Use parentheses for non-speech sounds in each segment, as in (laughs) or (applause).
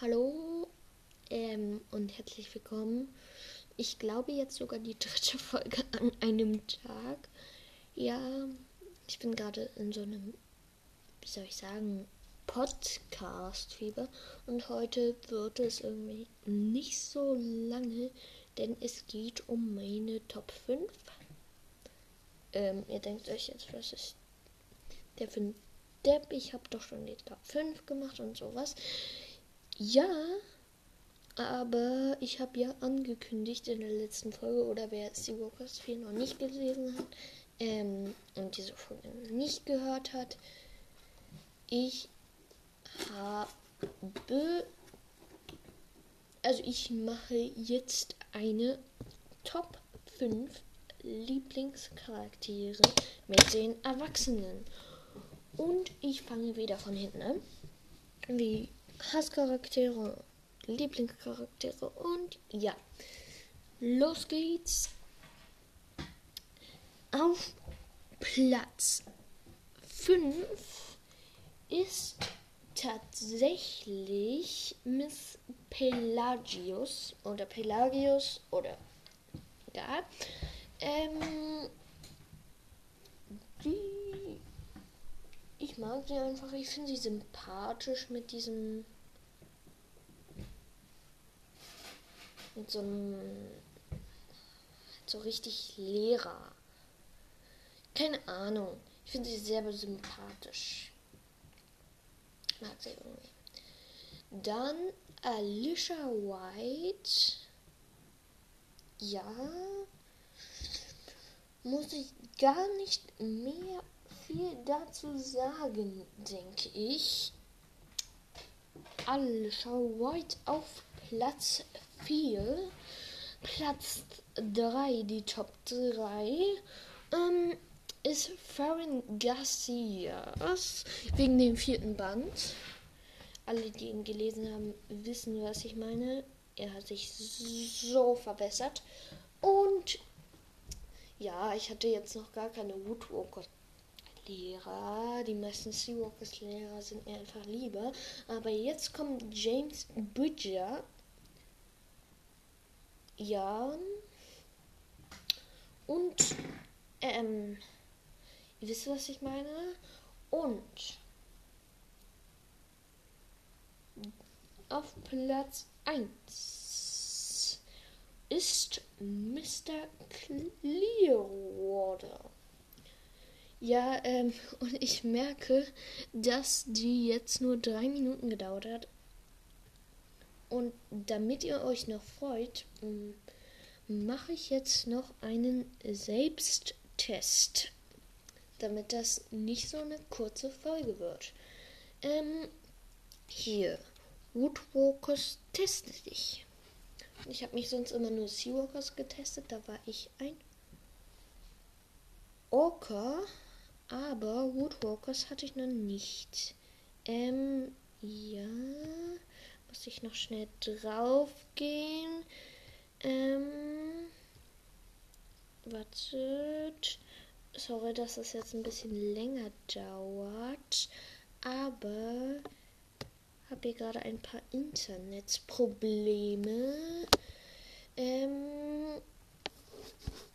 Hallo ähm, und herzlich willkommen. Ich glaube jetzt sogar die (laughs) dritte Folge an einem Tag. Ja, ich bin gerade in so einem, wie soll ich sagen, Podcast-Fieber. Und heute wird es irgendwie nicht so lange, denn es geht um meine Top 5. Ähm, ihr denkt euch jetzt, was ist der für ein Depp? Ich habe doch schon die Top 5 gemacht und sowas. Ja, aber ich habe ja angekündigt in der letzten Folge, oder wer Seawalkers 4 noch nicht gelesen hat ähm, und diese Folge nicht gehört hat, ich habe, also ich mache jetzt eine Top 5 Lieblingscharaktere mit den Erwachsenen. Und ich fange wieder von hinten an. Wie Hasscharaktere, Lieblingscharaktere und ja. Los geht's. Auf Platz 5 ist tatsächlich Miss Pelagius oder Pelagius oder ja. Ähm, die mag sie einfach. Ich finde sie sympathisch mit diesem. Mit so einem. So richtig Lehrer. Keine Ahnung. Ich finde sie sehr sympathisch. Mag sie irgendwie. Dann Alicia White. Ja. Muss ich gar nicht mehr viel dazu sagen, denke ich. Alle schau White auf Platz 4. Platz 3, die Top 3, ähm, ist Farron Garcia. Wegen dem vierten Band. Alle, die ihn gelesen haben, wissen, was ich meine. Er hat sich so verbessert. Und ja, ich hatte jetzt noch gar keine Woodwalker Lehrer. Die meisten Seawalkers Lehrer sind mir einfach lieber. Aber jetzt kommt James Bridger. Ja. Und, ähm, ihr wisst, was ich meine? Und auf Platz 1 ist Mr. Clearwater. Ja, ähm, und ich merke, dass die jetzt nur drei Minuten gedauert hat. Und damit ihr euch noch freut, mache ich jetzt noch einen Selbsttest. Damit das nicht so eine kurze Folge wird. Ähm, hier. Woodwalkers teste dich. Ich habe mich sonst immer nur Seawalkers getestet. Da war ich ein Orca. Aber Woodwalkers hatte ich noch nicht. Ähm, ja. Muss ich noch schnell drauf gehen. Ähm. Wartet. Sorry, dass das jetzt ein bisschen länger dauert. Aber habe hier gerade ein paar Internetprobleme. Ähm.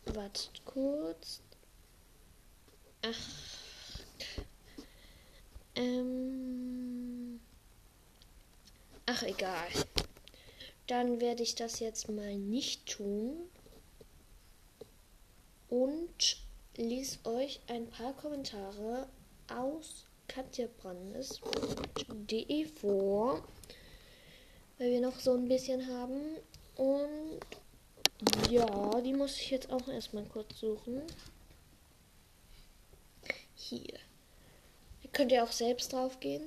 Wartet kurz. Ach. Ähm. Ach, egal. Dann werde ich das jetzt mal nicht tun. Und lese euch ein paar Kommentare aus Katja Brandes.de vor. Weil wir noch so ein bisschen haben. Und ja, die muss ich jetzt auch erstmal kurz suchen. Hier. Ihr könnt ja auch selbst drauf gehen.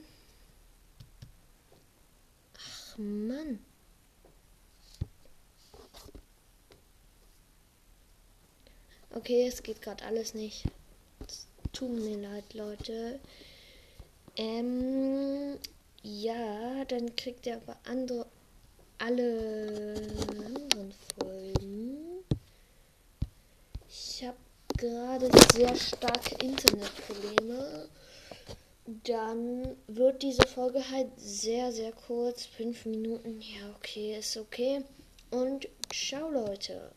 Ach Mann. Okay, es geht gerade alles nicht. Tut mir leid, Leute. Ähm, ja, dann kriegt ihr aber andere, alle anderen Folgen. Ich habe gerade sehr starke Internetprobleme. dann wird diese Folge halt sehr, sehr kurz. Fünf Minuten. Ja, okay, ist okay. Und ciao, Leute.